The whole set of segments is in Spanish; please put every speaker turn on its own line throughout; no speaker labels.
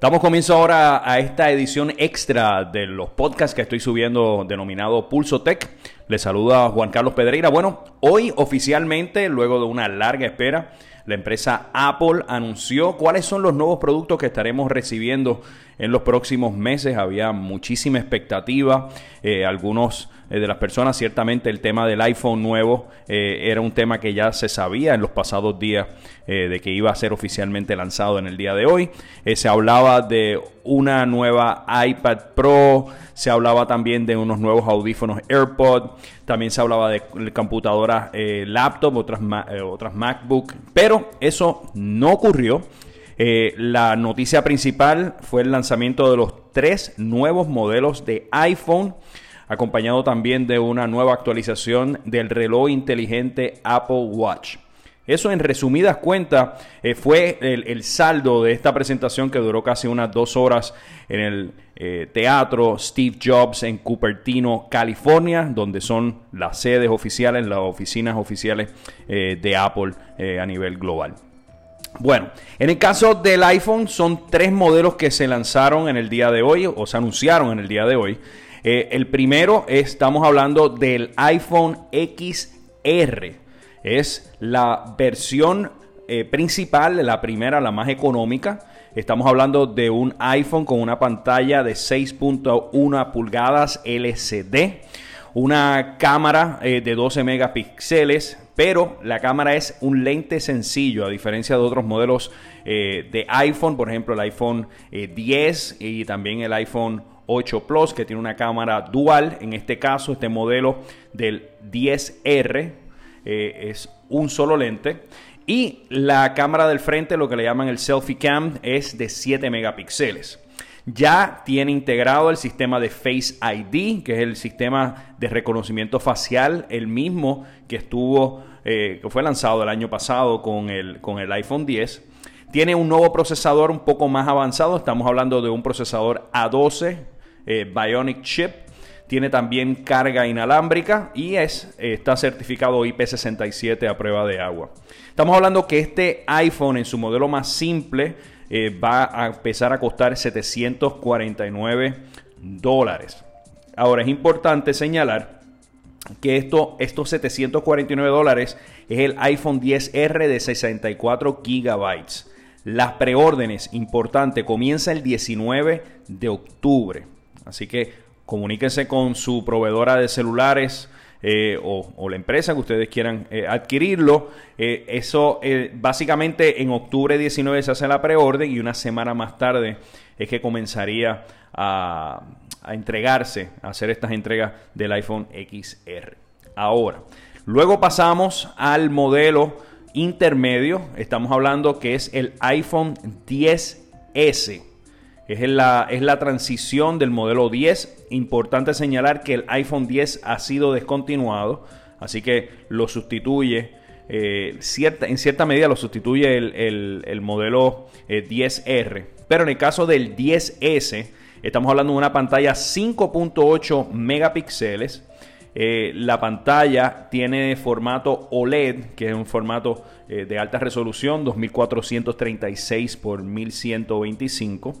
Damos comienzo ahora a esta edición extra de los podcasts que estoy subiendo denominado Pulso Tech. Les saluda Juan Carlos Pedreira. Bueno, hoy oficialmente, luego de una larga espera, la empresa Apple anunció cuáles son los nuevos productos que estaremos recibiendo en los próximos meses. Había muchísima expectativa. Eh, algunos eh, de las personas, ciertamente el tema del iPhone nuevo eh, era un tema que ya se sabía en los pasados días de que iba a ser oficialmente lanzado en el día de hoy. se hablaba de una nueva iPad Pro, se hablaba también de unos nuevos audífonos AirPod, también se hablaba de computadoras laptop, otras, otras MacBook, pero eso no ocurrió. Eh, la noticia principal fue el lanzamiento de los tres nuevos modelos de iPhone, acompañado también de una nueva actualización del reloj inteligente Apple Watch. Eso en resumidas cuentas eh, fue el, saldo de esta presentación que duró casi unas dos horas en el eh, teatro Steve Jobs en Cupertino, California, donde son las sedes oficiales, las oficinas oficiales de Apple a nivel global. Bueno, en el caso del iPhone son tres modelos que se lanzaron en el día de hoy o se anunciaron en el día de hoy. Eh, el primero estamos hablando del iPhone XR. Es la versión eh, principal, la primera, la más económica. Estamos hablando de un iPhone con una pantalla de 6.1 pulgadas LCD, una cámara eh, de 12 megapíxeles, pero la cámara es un lente sencillo, a diferencia de otros modelos eh, de iPhone, por ejemplo el iPhone 10 eh, y también el iPhone 8 Plus, que tiene una cámara dual. En este caso, este modelo del 10R eh, es un solo lente. Y la cámara del frente, lo que le llaman el selfie cam, es de 7 megapíxeles. Ya tiene integrado el sistema de Face ID, que es el sistema de reconocimiento facial, el mismo que estuvo, eh, que fue lanzado el año pasado con el, con el iPhone 10. Tiene un nuevo procesador un poco más avanzado, estamos hablando de un procesador A12 eh, Bionic Chip. Tiene también carga inalámbrica y es, está certificado IP67 a prueba de agua. Estamos hablando que este iPhone en su modelo más simple eh, va a empezar a costar 749 dólares. Ahora es importante señalar que esto, estos 749 dólares es el iPhone 10R de 64 gigabytes. Las preórdenes, importante, comienza el 19 de octubre. Así que comuníquense con su proveedora de celulares eh, o, la empresa que ustedes quieran eh, adquirirlo. Eh, eso básicamente en octubre 19 se hace la preorden y una semana más tarde es que comenzaría a, a entregarse, a hacer estas entregas del iPhone XR. Ahora, luego pasamos al modelo intermedio. Estamos hablando que es el iPhone 10S. Es la, es la transición del modelo 10. Importante señalar que el iPhone 10 ha sido descontinuado, así que lo sustituye, eh, cierta, en cierta medida lo sustituye el, modelo 10R. Eh, Pero en el caso del 10S, estamos hablando de una pantalla 5.8 megapíxeles. Eh, la pantalla tiene formato OLED, que es un formato de alta resolución, 2436 x 1125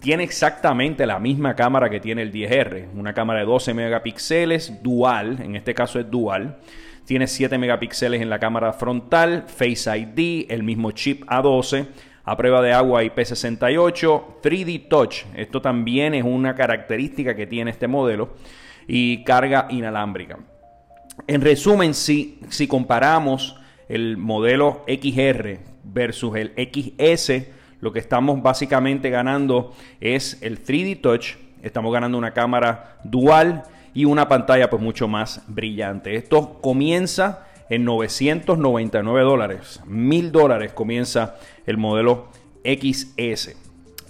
tiene exactamente la misma cámara que tiene el 10R, una cámara de 12 megapíxeles, dual, en este caso es dual. Tiene 7 megapíxeles en la cámara frontal, Face ID, el mismo chip A12, a prueba de agua IP68, 3D Touch. Esto también es una característica que tiene este modelo y carga inalámbrica. En resumen, si, si comparamos el modelo XR versus el XS, lo que estamos básicamente ganando es el 3D Touch, estamos ganando una cámara dual y una pantalla pues mucho más brillante. Esto comienza en 999 dólares, 1000 dólares comienza el modelo XS.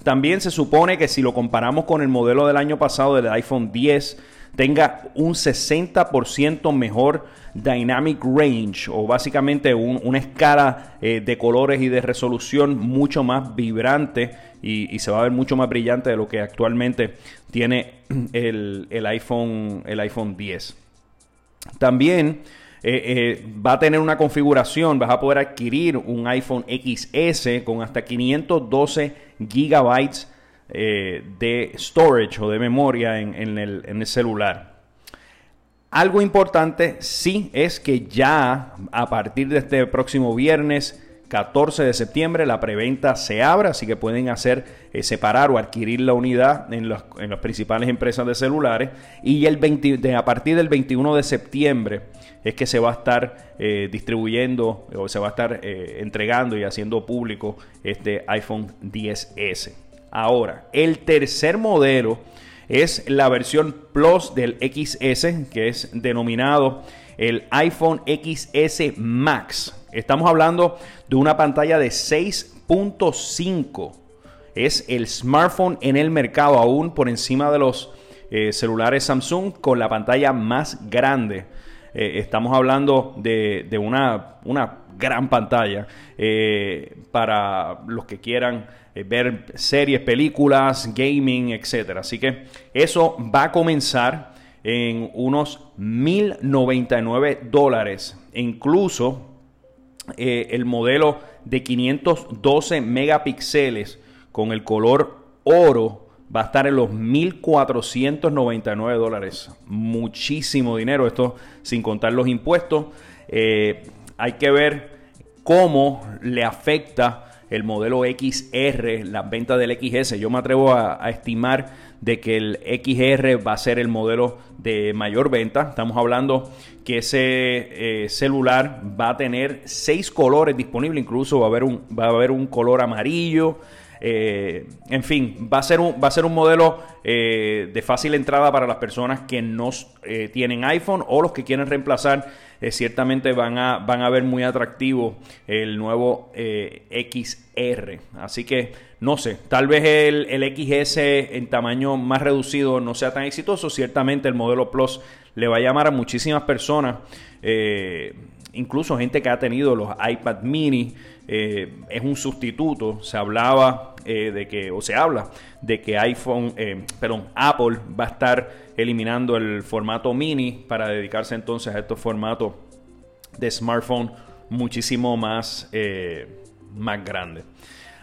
También se supone que si lo comparamos con el modelo del año pasado del iPhone 10, tenga un 60% mejor dynamic range o básicamente una escala eh, de colores y de resolución mucho más vibrante y, se va a ver mucho más brillante de lo que actualmente tiene el, iPhone, el iPhone 10. También eh, eh, va a tener una configuración, vas a poder adquirir un iPhone XS con hasta 512 gigabytes de storage o de memoria en, el, en el celular. Algo importante sí es que ya a partir de este próximo viernes 14 de septiembre la preventa se abre, así que pueden hacer eh, separar o adquirir la unidad en, las principales empresas de celulares. Y el a partir del 21 de septiembre es que se va a estar eh, distribuyendo o se va a estar eh, entregando y haciendo público este iPhone 10S. Ahora, el tercer modelo es la versión Plus del XS, que es denominado el iPhone XS Max. Estamos hablando de una pantalla de 6.5. Es el smartphone en el mercado, aún por encima de los eh, celulares Samsung, con la pantalla más grande. Eh, estamos hablando de, una, una, gran pantalla eh, para los que quieran ver series, películas, gaming, etc. Así que eso va a comenzar en unos 1099 dólares. incluso eh, el modelo de 512 megapíxeles con el color oro va a estar en los 1.499 dólares. Muchísimo dinero, esto sin contar los impuestos. Eh, hay que ver cómo le afecta el modelo XR, las ventas del XS. Yo me atrevo a, estimar de que el XR va a ser el modelo de mayor venta. Estamos hablando que ese eh, celular va a tener seis colores disponibles, incluso va a haber un, va a haber un color amarillo. Eh, en fin, va a ser un, va a ser un modelo eh, de fácil entrada para las personas que no tienen iPhone o los que quieren reemplazar eh, ciertamente van a, van a ver muy atractivo el nuevo eh, XR. Así que no sé, tal vez el, XS en tamaño más reducido no sea tan exitoso. Ciertamente el modelo Plus le va a llamar a muchísimas personas. Eh, incluso gente que ha tenido los iPad mini, es un sustituto. Se hablaba de que, o se habla de que iPhone, perdón, Apple va a estar eliminando el formato mini para dedicarse entonces a estos formatos de smartphone muchísimo más, eh, más grandes.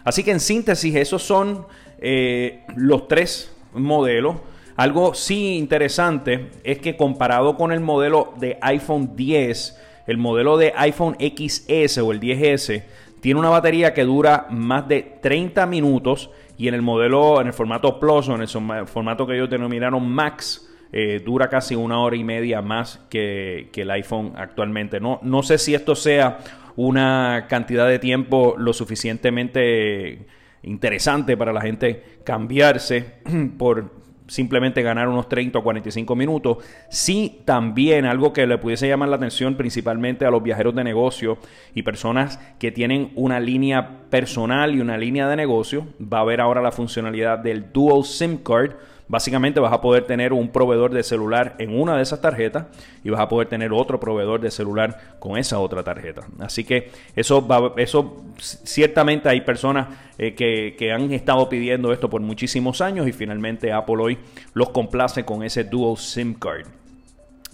Así que en síntesis, esos son eh, los tres modelos. Algo sí interesante es que comparado con el modelo de iPhone 10, el modelo de iPhone XS o el 10S tiene una batería que dura más de 30 minutos y en el modelo, en el formato Plus o en el formato que ellos denominaron Max, eh, dura casi una hora y media más que, el iPhone actualmente. No, no sé si esto sea una cantidad de tiempo lo suficientemente interesante para la gente cambiarse por simplemente ganar unos 30 o 45 minutos. Sí, también algo que le pudiese llamar la atención principalmente a los viajeros de negocio y personas que tienen una línea personal y una línea de negocio, va a haber ahora la funcionalidad del Dual SIM Card Básicamente vas a poder tener un proveedor de celular en una de esas tarjetas y vas a poder tener otro proveedor de celular con esa otra tarjeta. Así que eso, eso ciertamente hay personas eh, que, han estado pidiendo esto por muchísimos años y finalmente Apple hoy los complace con ese Dual SIM Card.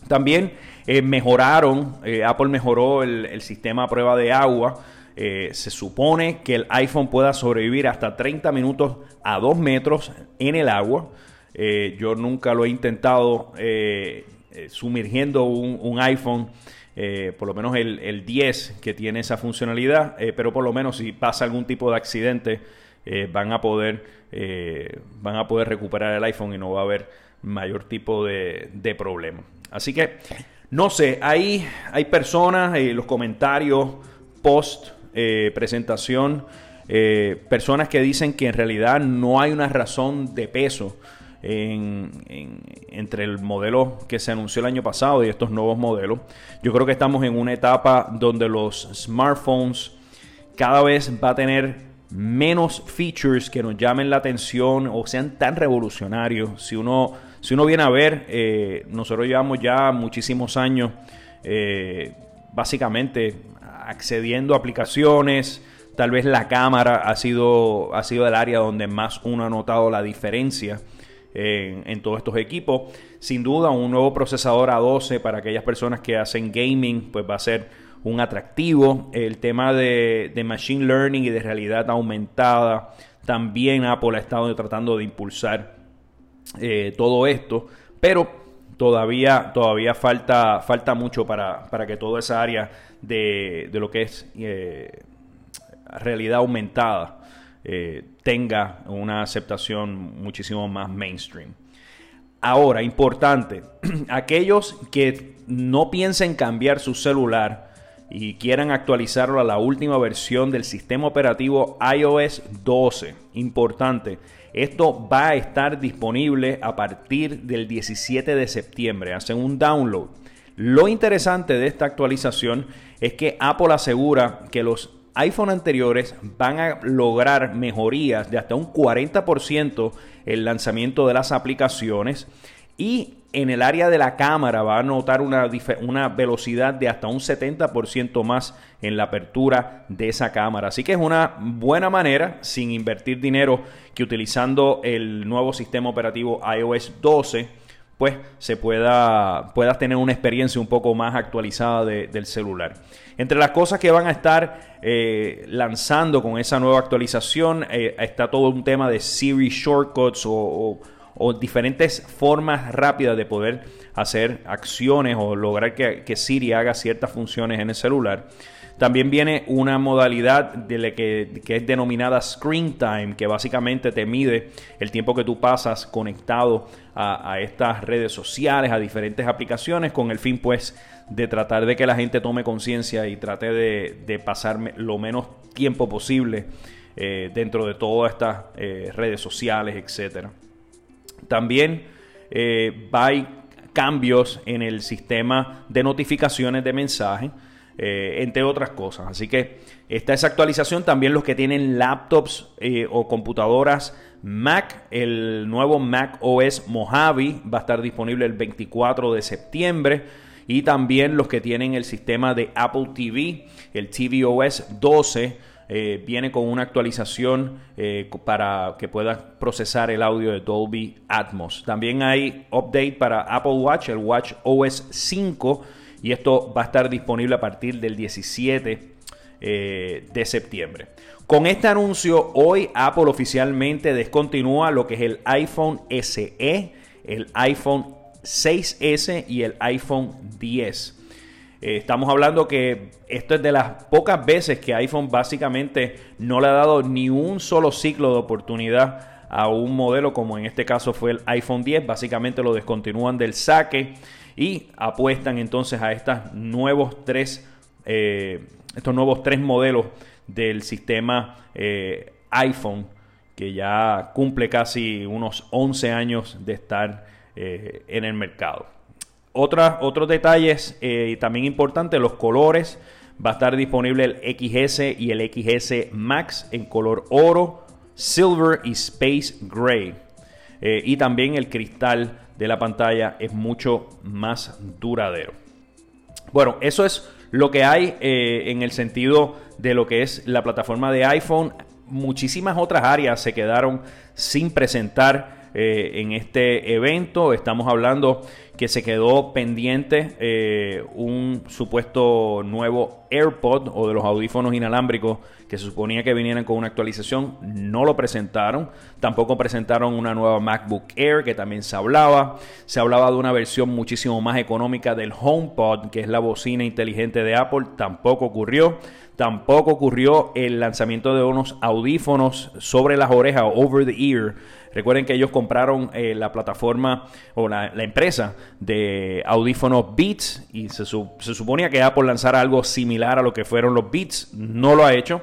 También eh, mejoraron, eh, Apple mejoró el, sistema a prueba de agua. se supone que el iPhone pueda sobrevivir hasta 30 minutos a 2 metros en el agua. Eh, yo nunca lo he intentado eh, eh, sumergiendo un, iPhone, por lo menos el, 10 que tiene esa funcionalidad, pero por lo menos si pasa algún tipo de accidente van a poder van a poder recuperar el iPhone y no va a haber mayor tipo de, de problema. Así que no sé, hay, hay personas, los comentarios post presentación, personas que dicen que en realidad no hay una razón de peso entre el modelo que se anunció el año pasado y estos nuevos modelos. Yo creo que estamos en una etapa donde los smartphones cada vez va a tener menos features que nos llamen la atención o sean tan revolucionarios. Si uno, si uno viene a ver, eh, nosotros llevamos ya muchísimos años eh, básicamente accediendo a aplicaciones. Tal vez la cámara ha sido, ha sido el área donde más uno ha notado la diferencia en, todos estos equipos. Sin duda, un nuevo procesador A12 para aquellas personas que hacen gaming, pues va a ser un atractivo. El tema de, Machine Learning y de realidad aumentada también Apple ha estado tratando de impulsar eh, todo esto, pero todavía, todavía falta, falta mucho para, para que toda esa área de, de lo que es eh, realidad aumentada eh, tenga una aceptación muchísimo más mainstream. Ahora, importante, aquellos que no piensen cambiar su celular y quieran actualizarlo a la última versión del sistema operativo iOS 12, importante, esto va a estar disponible a partir del 17 de septiembre. Hacen un download. Lo interesante de esta actualización es que Apple asegura que los iPhone anteriores van a lograr mejorías de hasta un 40% el lanzamiento de las aplicaciones y en el área de la cámara va a notar una, una velocidad de hasta un 70% más en la apertura de esa cámara. Así que es una buena manera, sin invertir dinero, que utilizando el nuevo sistema operativo iOS 12, pues se pueda, puedas tener una experiencia un poco más actualizada del celular. Entre las cosas que van a estar eh, lanzando con esa nueva actualización eh, está todo un tema de Siri Shortcuts o, diferentes formas rápidas de poder hacer acciones o lograr que, Siri haga ciertas funciones en el celular. También viene una modalidad de la que, que, es denominada Screen Time, que básicamente te mide el tiempo que tú pasas conectado a, estas redes sociales, a diferentes aplicaciones, con el fin pues de tratar de que la gente tome conciencia y trate de, de, pasar lo menos tiempo posible eh, dentro de todas estas eh, redes sociales, etcétera. También eh, hay cambios en el sistema de notificaciones de mensaje, entre otras cosas. Así que está esa actualización. También los que tienen laptops o computadoras Mac, el nuevo Mac OS Mojave va a estar disponible el 24 de septiembre y también los que tienen el sistema de Apple TV, el tvOS 12. Eh, viene con una actualización eh, para que pueda procesar el audio de Dolby Atmos. También hay update para Apple Watch, el Watch OS 5, y esto va a estar disponible a partir del 17 eh, de septiembre. Con este anuncio, hoy Apple oficialmente descontinúa lo que es el iPhone SE, el iPhone 6S y el iPhone 10. Eh, estamos hablando que esto es de las pocas veces que iPhone básicamente no le ha dado ni un solo ciclo de oportunidad a un modelo como en este caso fue el iPhone 10. Básicamente lo descontinúan del saque y apuestan entonces a estos nuevos tres, eh, estos nuevos tres modelos del sistema eh, iPhone que ya cumple casi unos 11 años de estar eh, en el mercado. otros detalles también importantes, los colores. Va a estar disponible el XS y el XS Max en color oro, silver y space gray. Y también el cristal de la pantalla es mucho más duradero. Bueno, eso es lo que hay en el sentido de lo que es la plataforma de iPhone. Muchísimas otras áreas se quedaron sin presentar eh, en este evento. Estamos hablando que se quedó pendiente eh, un supuesto nuevo AirPod o de los audífonos inalámbricos que se suponía que vinieran con una actualización. No lo presentaron. Tampoco presentaron una nueva MacBook Air que también se hablaba. Se hablaba de una versión muchísimo más económica del HomePod, que es la bocina inteligente de Apple. Tampoco ocurrió. Tampoco ocurrió el lanzamiento de unos audífonos sobre las orejas, over the ear, Recuerden que ellos compraron eh, la plataforma o la, empresa de audífonos Beats y se, suponía que Apple lanzara algo similar a lo que fueron los Beats. No lo ha hecho.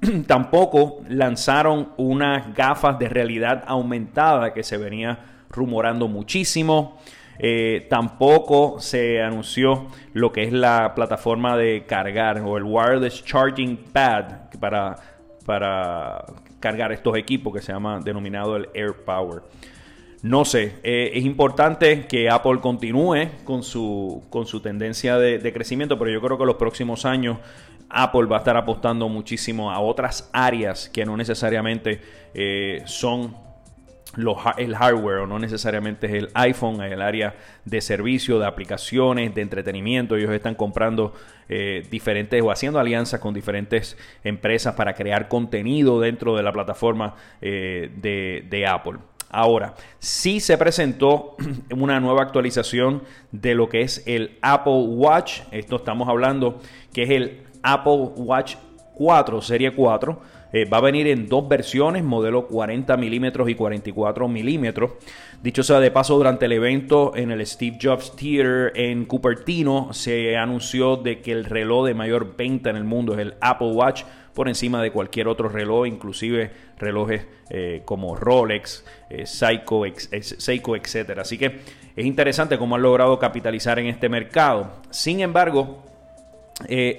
Tampoco lanzaron unas gafas de realidad aumentada que se venía rumorando muchísimo. Eh, tampoco se anunció lo que es la plataforma de cargar o el wireless charging pad para, para cargar estos equipos que se llama denominado el Air Power. No sé, eh, es importante que Apple continúe con su, con su tendencia de, crecimiento, pero yo creo que los próximos años Apple va a estar apostando muchísimo a otras áreas que no necesariamente eh, son el hardware o no necesariamente es el iPhone, el área de servicio, de aplicaciones, de entretenimiento. Ellos están comprando eh, diferentes o haciendo alianzas con diferentes empresas para crear contenido dentro de la plataforma eh, de, Apple. Ahora, sí se presentó una nueva actualización de lo que es el Apple Watch. Esto estamos hablando que es el Apple Watch 4, serie 4 eh, va a venir en dos versiones, modelo 40 milímetros y 44 milímetros. Dicho sea de paso, durante el evento en el Steve Jobs Theater en Cupertino se anunció de que el reloj de mayor venta en el mundo es el Apple Watch por encima de cualquier otro reloj, inclusive relojes eh, como Rolex, eh, Seiko, etc. Así que es interesante cómo han logrado capitalizar en este mercado. Sin embargo,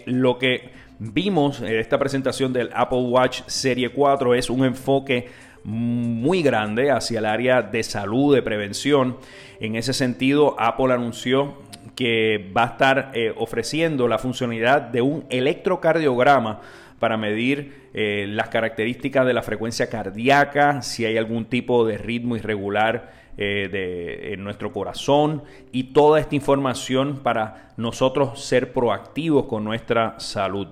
lo que vimos en esta presentación del Apple Watch Serie 4 es un enfoque muy grande hacia el área de salud, de prevención. En ese sentido, Apple anunció que va a estar eh, ofreciendo la funcionalidad de un electrocardiograma para medir eh, las características de la frecuencia cardíaca, si hay algún tipo de ritmo irregular eh, de, en nuestro corazón y toda esta información para nosotros ser proactivos con nuestra salud.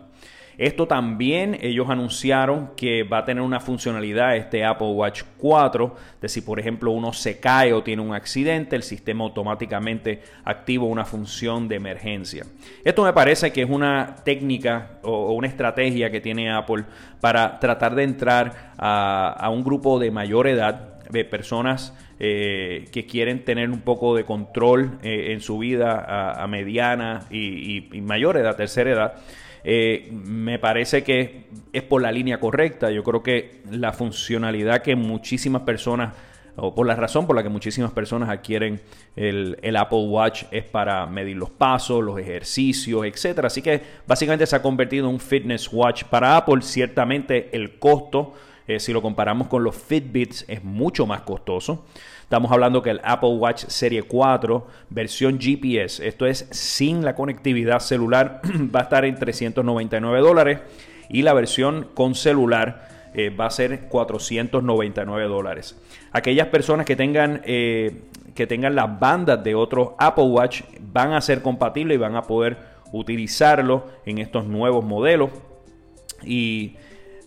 Esto también ellos anunciaron que va a tener una funcionalidad este Apple Watch 4 de si por ejemplo uno se cae o tiene un accidente, el sistema automáticamente activa una función de emergencia. Esto me parece que es una técnica o una estrategia que tiene Apple para tratar de entrar a, un grupo de mayor edad, de personas eh, que quieren tener un poco de control eh, en su vida a, mediana y, y mayor edad, tercera edad. Eh, me parece que es por la línea correcta. Yo creo que la funcionalidad que muchísimas personas, o por la razón por la que muchísimas personas adquieren el, Apple Watch es para medir los pasos, los ejercicios, etcétera. Así que básicamente se ha convertido en un fitness watch para Apple. Ciertamente el costo, eh, si lo comparamos con los Fitbits, es mucho más costoso. Estamos hablando que el Apple Watch Serie 4, versión GPS, esto es sin la conectividad celular, va a estar en 399 dólares y la versión con celular eh, va a ser 499 dólares. Aquellas personas que tengan, eh, que tengan las bandas de otros Apple Watch van a ser compatibles y van a poder utilizarlo en estos nuevos modelos. Y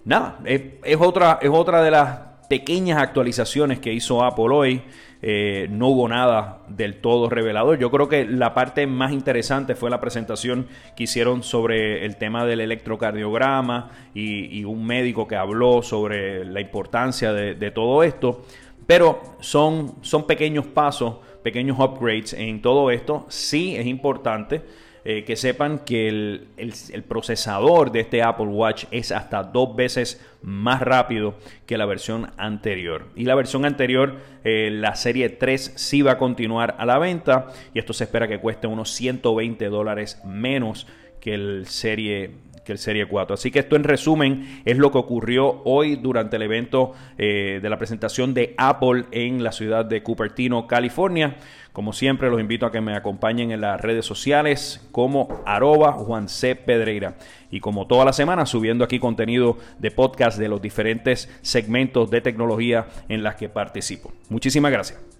nada, es, otra, es otra de las pequeñas actualizaciones que hizo Apple hoy. Eh, no hubo nada del todo revelador. Yo creo que la parte más interesante fue la presentación que hicieron sobre el tema del electrocardiograma y, un médico que habló sobre la importancia de, de todo esto. Pero son, son pequeños pasos, pequeños upgrades en todo esto. Sí es importante eh, que sepan que el, procesador de este Apple Watch es hasta dos veces más rápido que la versión anterior. Y la versión anterior, eh, la serie 3, sí va a continuar a la venta y esto se espera que cueste unos 120 dólares menos que el serie que el Serie 4. Así que esto en resumen es lo que ocurrió hoy durante el evento eh, de la presentación de Apple en la ciudad de Cupertino, California. Como siempre, los invito a que me acompañen en las redes sociales como arroba Juan C. Pedreira. Y como toda la semana, subiendo aquí contenido de podcast de los diferentes segmentos de tecnología en las que participo. Muchísimas gracias.